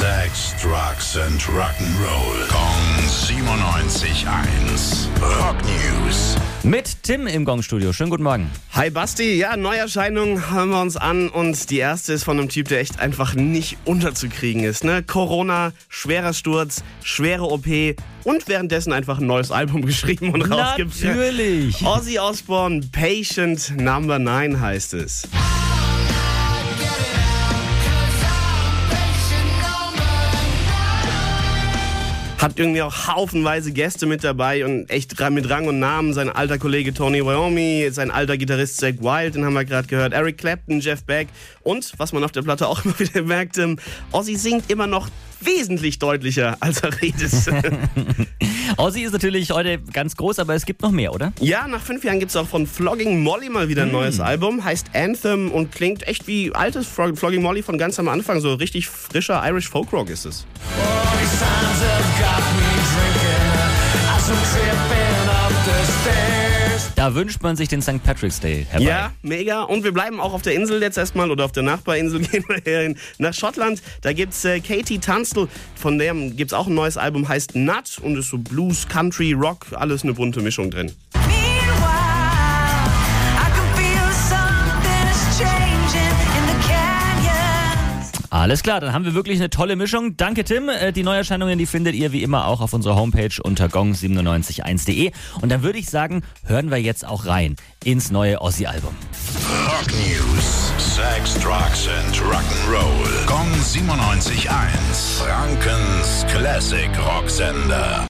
Sex, Drugs and Rock'n'Roll. Kong 97.1. Rock News. Mit Tim im Gongstudio. Schönen guten Morgen. Hi Basti, ja, Neuerscheinungen hören wir uns an und die erste ist von einem Typ, der echt einfach nicht unterzukriegen ist. Ne? Corona, schwerer Sturz, schwere OP und währenddessen einfach ein neues Album geschrieben und rausgibt. Natürlich. Ozzy Osbourne, Patient Number 9 heißt es. Hat irgendwie auch haufenweise Gäste mit dabei und echt mit Rang und Namen. Sein alter Kollege Tony Iommi, sein alter Gitarrist Zack Wild, den haben wir gerade gehört, Eric Clapton, Jeff Beck und, was man auf der Platte auch immer wieder merkt, ähm, Ozzy singt immer noch wesentlich deutlicher, als er redet. Ozzy ist natürlich heute ganz groß, aber es gibt noch mehr, oder? ja, nach fünf Jahren gibt es auch von Flogging Molly mal wieder ein neues Album. Heißt Anthem und klingt echt wie altes Flogging Molly von ganz am Anfang. So richtig frischer Irish Folkrock ist es. Da wünscht man sich den St. Patrick's Day herbei. Ja, mega. Und wir bleiben auch auf der Insel jetzt erstmal oder auf der Nachbarinsel gehen wir hier nach Schottland. Da gibt's äh, Katie Tunstall, von dem gibt's auch ein neues Album, heißt Nut und ist so Blues, Country, Rock, alles eine bunte Mischung drin. Alles klar, dann haben wir wirklich eine tolle Mischung. Danke, Tim. Äh, Die Neuerscheinungen, die findet ihr wie immer auch auf unserer Homepage unter gong971.de. Und dann würde ich sagen, hören wir jetzt auch rein ins neue Ozzy-Album. Rock News. Sex, Drugs and Rock'n'Roll. Kong 97.1. Frankens Classic Rocksender.